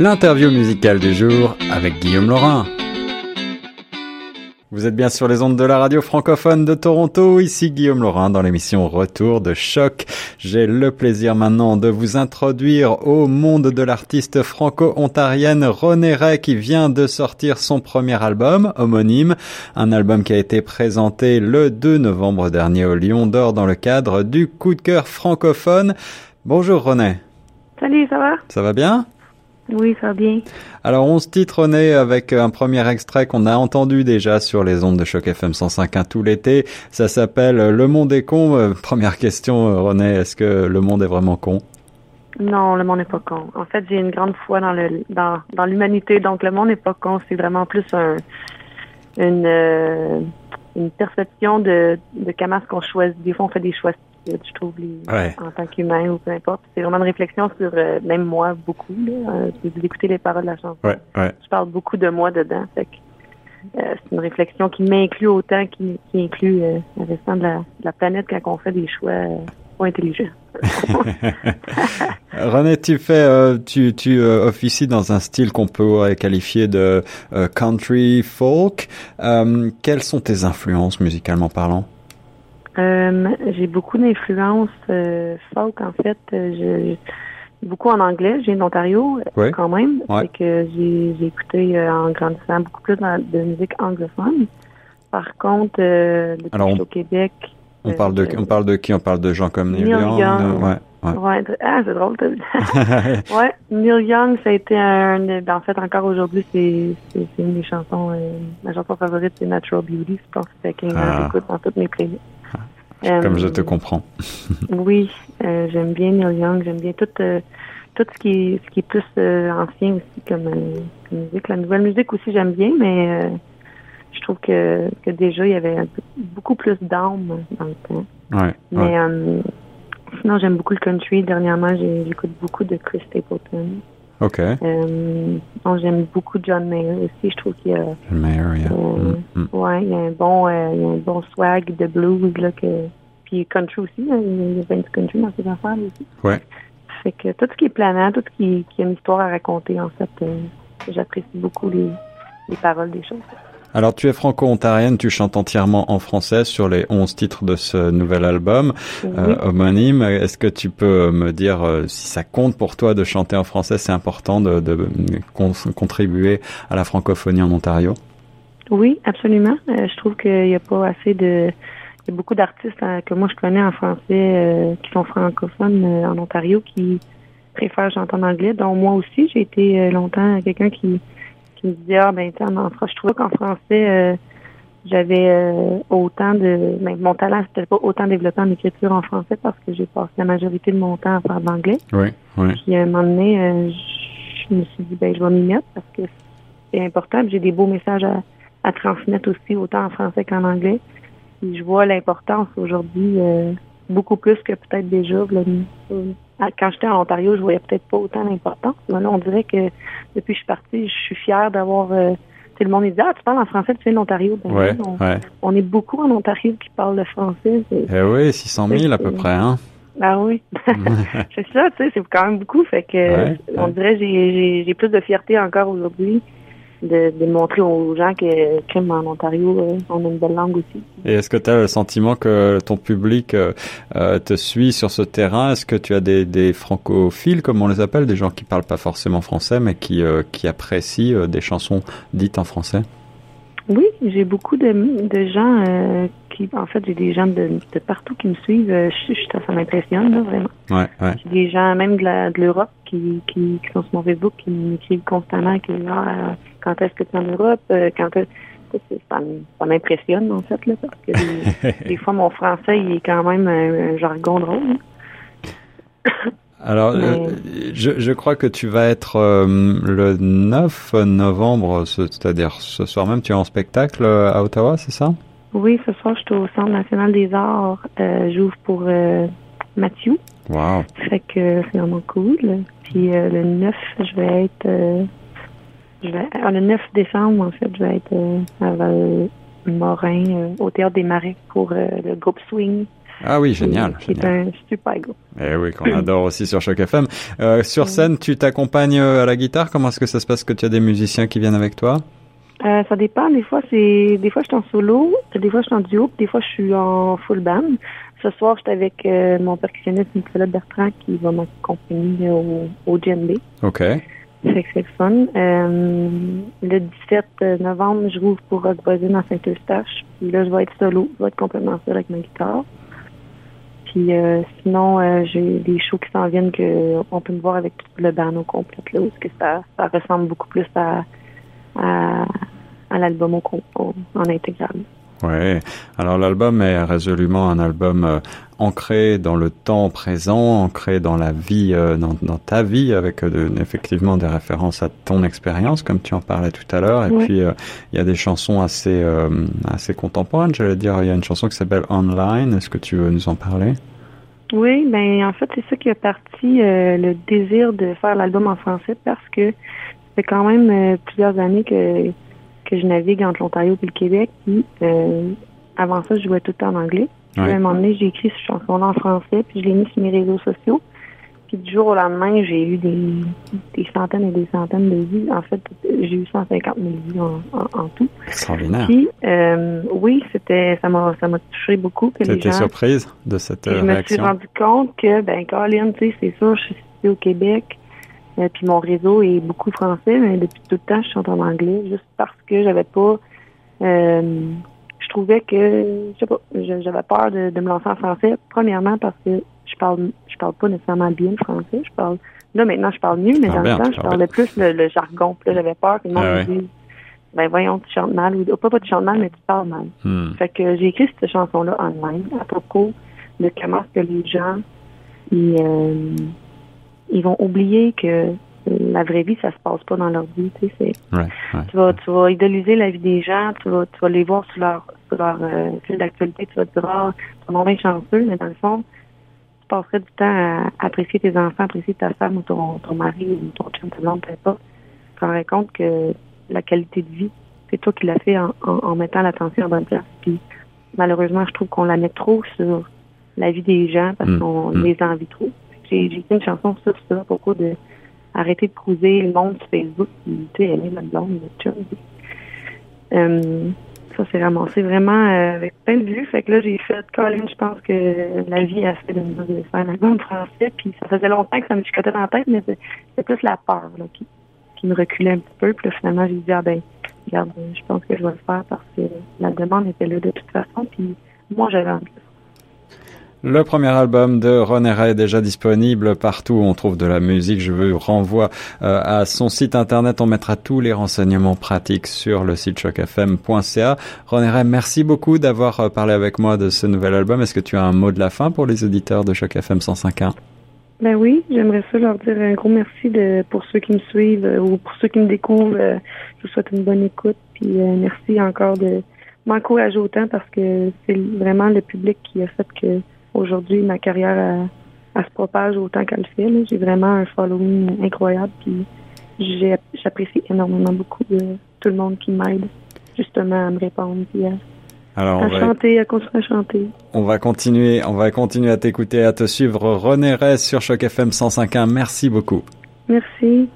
L'interview musicale du jour avec Guillaume Laurin. Vous êtes bien sur les ondes de la radio francophone de Toronto, ici Guillaume Laurin dans l'émission Retour de choc. J'ai le plaisir maintenant de vous introduire au monde de l'artiste franco-ontarienne René Ray qui vient de sortir son premier album, homonyme, un album qui a été présenté le 2 novembre dernier au Lion d'Or dans le cadre du coup de cœur francophone. Bonjour René. Salut, ça va? Ça va bien? Oui, ça va bien. Alors, on se titre René avec un premier extrait qu'on a entendu déjà sur les ondes de choc FM 105.1 tout l'été. Ça s'appelle Le monde est con. Euh, première question, euh, René, est-ce que le monde est vraiment con? Non, le monde n'est pas con. En fait, j'ai une grande foi dans le dans, dans l'humanité, donc le monde n'est pas con. C'est vraiment plus un une euh, une perception de de comment est-ce qu'on choisit. Des fois, on fait des choix je trouve, les, en tant qu'humain ou peu importe. C'est vraiment une réflexion sur, euh, même moi, beaucoup, là, euh, d'écouter les paroles de la chanson. Je parle beaucoup de moi dedans. Fait euh, c'est une réflexion qui m'inclut autant qui, qui inclut euh, le restant de la, de la, planète quand on fait des choix pas intelligents. René, tu fais, tu, tu officies dans un style qu'on peut qualifier de country folk. quelles sont tes influences musicalement parlant? Euh, j'ai beaucoup d'influence euh, folk en fait. Euh, je, beaucoup en anglais. Je viens d'Ontario quand même. Ouais. que j'ai, j'ai écouté en grandissant beaucoup plus de musique anglophone. Par contre, depuis Alors, au Québec. On parle de on parle de qui? On parle de gens comme Neil, Young. ouais. Ouais. ah, c'est drôle. ouais, Neil Young, ça a été un. Ben, en fait, encore aujourd'hui, c'est, c'est, une des chansons. ma chanson favorite, c'est Natural Beauty. Je pense que c'est quelqu'un que ah. j'écoute dans toutes mes playlists. Comme je te euh, comprends. oui, euh, j'aime bien Neil Young, j'aime bien tout, euh, tout ce qui est, ce qui est plus ancien aussi comme, musique. La nouvelle musique aussi j'aime bien, mais je trouve que, que déjà il y avait beaucoup plus d'âme dans le temps. Ouais, mais sinon j'aime beaucoup le country. Dernièrement, j'écoute beaucoup de Chris Stapleton. OK. Euh, j'aime beaucoup John Mayer aussi. Je trouve qu'il y a. John Mayer, yeah. Euh, mm, mm. Ouais, il y a un bon, euh, il y a un bon swag de blues là que. Puis country aussi, hein, il y a bien du country dans ses affaires aussi. Ouais. Fait que tout ce qui est planant, tout ce qui, qui a une histoire à raconter, en fait, j'apprécie beaucoup les, les paroles des choses. Alors tu es franco-ontarienne, tu chantes entièrement en français sur les 11 titres de ce nouvel album euh, homonyme. Est-ce que tu peux me dire euh, si ça compte pour toi de chanter en français C'est important de, de contribuer à la francophonie en Ontario? Oui, absolument. Euh, je trouve qu'il n'y a pas assez de... Il y a beaucoup d'artistes que moi je connais en français qui sont francophones en Ontario qui préfèrent chanter en anglais, dont moi aussi. J'ai été longtemps quelqu'un qui qui me disait ah ben en je trouvais qu'en français euh, j'avais euh, autant de ben, mon talent c'était pas autant développé en écriture en français parce que j'ai passé la majorité de mon temps à faire de l'anglais. Oui, oui. Puis à un moment donné, euh, je me suis dit ben je vais m'y mettre parce que c'est important. J'ai des beaux messages à, à, transmettre aussi autant en français qu'en anglais. Puis je vois l'importance aujourd'hui beaucoup plus que peut-être déjà quand j'étais en Ontario, je voyais peut-être pas autant d'importance. Mais là, on dirait que depuis que je suis partie, je suis fière d'avoir. Euh, tout le monde me dit Ah, tu parles en français, tu viens de l'Ontario. Ben ouais, on, ouais. on, est beaucoup en Ontario qui parlent le français. Eh oui, 600 000 à peu près, hein. Ah oui. c'est ça, tu sais, c'est quand même beaucoup. Fait que on dirait que j'ai plus de fierté encore aujourd'hui de, de, montrer aux gens que crime en Ontario, euh, on a une belle langue aussi. Et est-ce que tu as le sentiment que ton public euh, euh, te suit sur ce terrain? Est-ce que tu as des, des, francophiles, comme on les appelle, des gens qui parlent pas forcément français, mais qui, qui apprécient des chansons dites en français? Oui, j'ai beaucoup de, de gens qui, en fait, j'ai des gens de, de, partout qui me suivent. Je, je, ça m'impressionne, vraiment. Ouais, ouais. J'ai des gens même de l'Europe qui, qui, qui, sont sur mon Facebook, qui m'écrivent constamment, qui disent ah, quand est-ce que tu es en Europe, euh, quand ça, m'impressionne en fait là, parce que des, fois mon français il est quand même un, jargon drôle. Alors, euh, je, je, crois que tu vas être euh, le 9 novembre, c'est-à-dire ce soir même, tu es en spectacle à Ottawa, c'est ça? Oui, ce soir, je suis au Centre national des arts. J'ouvre pour Mathieu. Wow. Fait que c'est vraiment cool. Puis le 9, je vais être vais, le 9 décembre, en fait, je vais être euh, à Morin, euh, au Théâtre des Marais, pour euh, le groupe Swing. Ah oui, génial. Qui est un super groupe. Eh oui, qu'on adore aussi sur Choc FM. Euh, sur scène, tu t'accompagnes à la guitare. Comment est-ce que ça se passe que tu as des musiciens qui viennent avec toi? Euh, ça dépend. Des fois, c'est des fois je suis en solo, des fois je suis en duo, des fois je suis en full band. Ce soir, j'étais avec euh, mon percussionniste Nicolas Bertrand qui va m'accompagner au, au GNB. OK. Fait que c'est le fun. Euh, le 17 novembre, je rouvre pour Rock Voisine à Saint-Eustache. Puis là, je vais être solo. Je vais être complètement seul avec ma guitare. Puis euh, sinon, euh, j'ai des shows qui s'en viennent que on peut me voir avec tout le band complet là, parce que ça, ça ressemble beaucoup plus à, à, l'album au, en intégral. Oui. Alors l'album est résolument un album euh, ancré dans le temps présent, ancré dans la vie, euh, dans, dans, ta vie, avec euh, effectivement des références à ton expérience, comme tu en parlais tout à l'heure. Et Oui. puis il y a des chansons assez assez contemporaines. J'allais dire, il y a une chanson qui s'appelle Online. Est-ce que tu veux nous en parler? Oui, ben en fait, c'est ça qui a parti euh, le désir de faire l'album en français parce que fait quand même euh, plusieurs années que que je navigue entre l'Ontario et le Québec. Puis euh, avant ça, je jouais tout le temps en anglais. Ouais. à un moment donné, j'ai écrit cette chanson en français, puis je l'ai mis sur mes réseaux sociaux. Puis du jour au lendemain, j'ai eu des, des centaines et des centaines de vues. En fait, j'ai eu 150 000 vues en, en, en tout. Extraordinaire. Puis euh, oui, c'était ça m'a ça m'a touché beaucoup que les gens surprise de cette euh, je me suis réaction? rendu compte que, ben, Colin, tu sais, c'est sûr, je suis ici au Québec, euh, puis mon réseau est beaucoup français, mais depuis tout le temps, je chante en anglais, juste parce que j'avais pas, euh, je trouvais que, je sais pas, j'avais peur de, de me lancer en français. Premièrement, parce que je parle, je parle pas nécessairement bien le français, je parle, là, maintenant, je parle mieux, mais dans le temps, je parlais plus le, le jargon, puis là, j'avais peur que le monde Ah me dise, ben, voyons, tu chantes mal, ou pas, pas tu chantes mal, mais tu parles mal. Hmm. Fait que j'ai écrit cette chanson-là online à propos de comment est-ce que les gens ils, euh, ils vont oublier que la vraie vie, ça se passe pas dans leur vie. Tu sais, c'est- Ouais, ouais. tu vas, tu vas idéaliser la vie des gens, tu vas, tu vas les voir sur leur, sur leur euh, fil d'actualité, tu vas te dire, ah, tu es bien chanceux, mais dans le fond, tu passerais du temps à apprécier tes enfants, apprécier ta femme ou ton, ton mari ou ton chum, ta blonde, importe. Tu te rendrais compte que la qualité de vie, c'est toi qui l'as fait en, en, en mettant l'attention en bonne place. Puis, malheureusement, je trouve qu'on la met trop sur la vie des gens parce Mm, qu'on mm. les envie trop. J'ai j'ai écrit une chanson sur ça, propos de arrêter de cruiser le monde sur Facebook, puis tu sais, aimer notre blonde, notre chum. euh, ça s'est ramassé vraiment euh, avec plein de vues. Fait que là, j'ai fait, Colin, je pense que la vie a fait de nous de faire un album français. Puis ça faisait longtemps que ça me chicotait dans la tête, mais c'est c'est plus la peur là, qui, qui me reculait un petit peu. Puis là, finalement, j'ai dit, ah ben, regarde, je pense que je vais le faire parce que la demande était là de toute façon. Puis moi, j'avais envie de le premier album de René Ray est déjà disponible partout où on trouve de la musique. Je vous renvoie euh, à son site internet. On mettra tous les renseignements pratiques sur le site chocfm.ca. René Ray, merci beaucoup d'avoir euh, parlé avec moi de ce nouvel album. Est-ce que tu as un mot de la fin pour les auditeurs de Choc FM 105.1 Ben oui, j'aimerais ça leur dire un gros merci pour ceux qui me suivent euh, ou pour ceux qui me découvrent. je vous souhaite une bonne écoute. Puis merci encore de m'encourager autant parce que c'est vraiment le public qui a fait que aujourd'hui ma carrière elle, elle se propage autant qu'elle le fait. J'ai vraiment un following incroyable. Puis j'apprécie énormément beaucoup tout le monde qui m'aide justement à me répondre puis à, Alors, à on va, chanter, à continuer à chanter. on va continuer, on va continuer à t'écouter, à te suivre. René Ray sur Choc FM 105.1. Merci beaucoup. Merci.